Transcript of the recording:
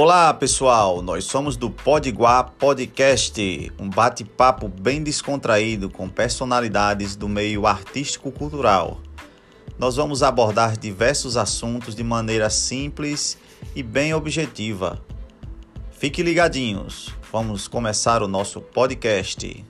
Olá pessoal, nós somos do Podiguá Podcast, um bate-papo bem descontraído com personalidades do meio artístico-cultural. Nós vamos abordar diversos assuntos de maneira simples e bem objetiva. Fique ligadinhos, vamos começar o nosso podcast.